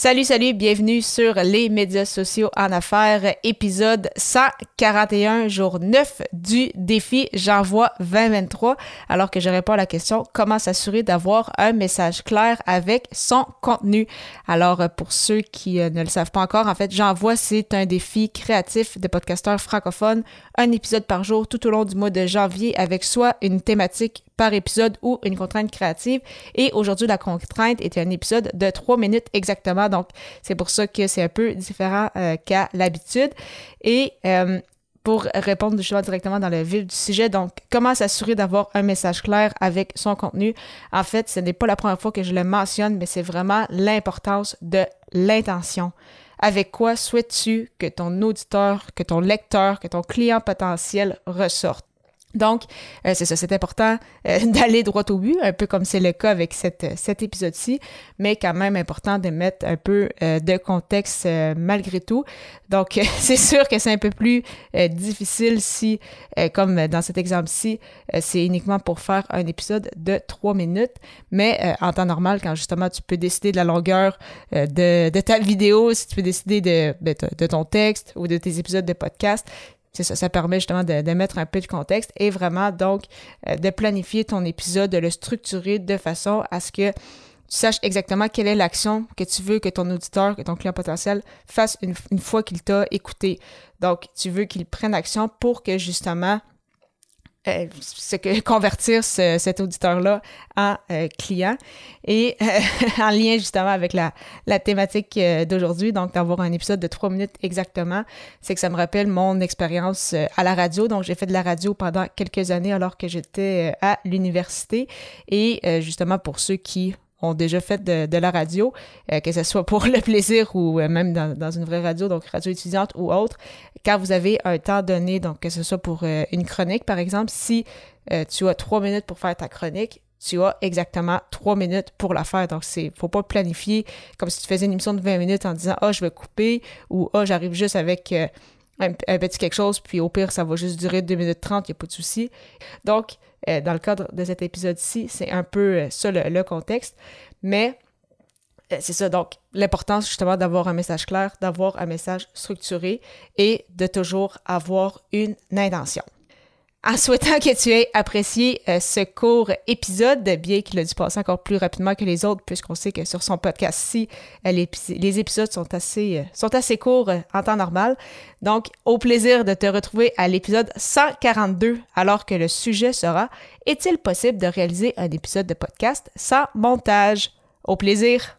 Salut, salut, bienvenue sur les médias sociaux en affaires, épisode 141, jour 9 du défi J'envoie 2023, alors que je réponds à la question comment s'assurer d'avoir un message clair avec son contenu? Alors, pour ceux qui euh, ne le savent pas encore, en fait, J'envoie, c'est un défi créatif de podcasteurs francophones, un épisode par jour tout au long du mois de janvier avec soit une thématique par épisode ou une contrainte créative. Et aujourd'hui, la contrainte était un épisode de trois minutes exactement. Donc, c'est pour ça que c'est un peu différent euh, qu'à l'habitude. Et euh, pour répondre justement directement dans le vif du sujet, donc comment s'assurer d'avoir un message clair avec son contenu? En fait, ce n'est pas la première fois que je le mentionne, mais c'est vraiment l'importance de l'intention. Avec quoi souhaites-tu que ton auditeur, que ton lecteur, que ton client potentiel ressorte? Donc, euh, c'est ça, c'est important euh, d'aller droit au but, un peu comme c'est le cas avec cette, cet épisode-ci, mais quand même important de mettre un peu euh, de contexte malgré tout. Donc, c'est sûr que c'est un peu plus difficile si, comme dans cet exemple-ci, c'est uniquement pour faire un épisode de trois minutes, mais en temps normal, quand justement tu peux décider de la longueur de, de, ta vidéo, si tu peux décider de, de, de ton texte ou de tes épisodes de podcast, ça, permet justement de, mettre un peu de contexte et vraiment donc euh, de planifier ton épisode, de le structurer de façon à ce que tu saches exactement quelle est l'action que tu veux que ton auditeur, que ton client potentiel fasse une fois qu'il t'a écouté. Donc, tu veux qu'il prenne action pour que justement euh, ce que convertir cet auditeur-là en euh, client. Et euh, en lien justement avec la, la thématique d'aujourd'hui, donc d'avoir un épisode de trois minutes exactement, c'est que ça me rappelle mon expérience à la radio. Donc j'ai fait de la radio pendant quelques années alors que j'étais à l'université. Et justement pour ceux qui ont déjà fait de, la radio, euh, que ce soit pour le plaisir ou euh, même dans, une vraie radio, donc radio étudiante ou autre, quand vous avez un temps donné, donc que ce soit pour euh, une chronique par exemple, si tu as trois minutes pour faire ta chronique, tu as exactement trois minutes pour la faire. Donc, c'est faut pas planifier comme si tu faisais une émission de 20 minutes en disant « Ah, oh, je vais couper » ou « Ah, oh, j'arrive juste avec un, petit quelque chose, puis au pire, ça va juste durer 2 minutes 30, il n'y a pas de souci. » Donc, euh, dans le cadre de cet épisode-ci, c'est un peu euh, ça le, contexte. Mais euh, c'est ça, donc l'importance justement d'avoir un message clair, d'avoir un message structuré et de toujours avoir une intention. En souhaitant que tu aies apprécié euh, ce court épisode, bien qu'il a dû passer encore plus rapidement que les autres, puisqu'on sait que sur son podcast-ci, euh, les, épisodes sont assez, euh, sont assez courts en temps normal. Donc, au plaisir de te retrouver à l'épisode 142, alors que le sujet sera Est-il possible de réaliser un épisode de podcast sans montage? Au plaisir!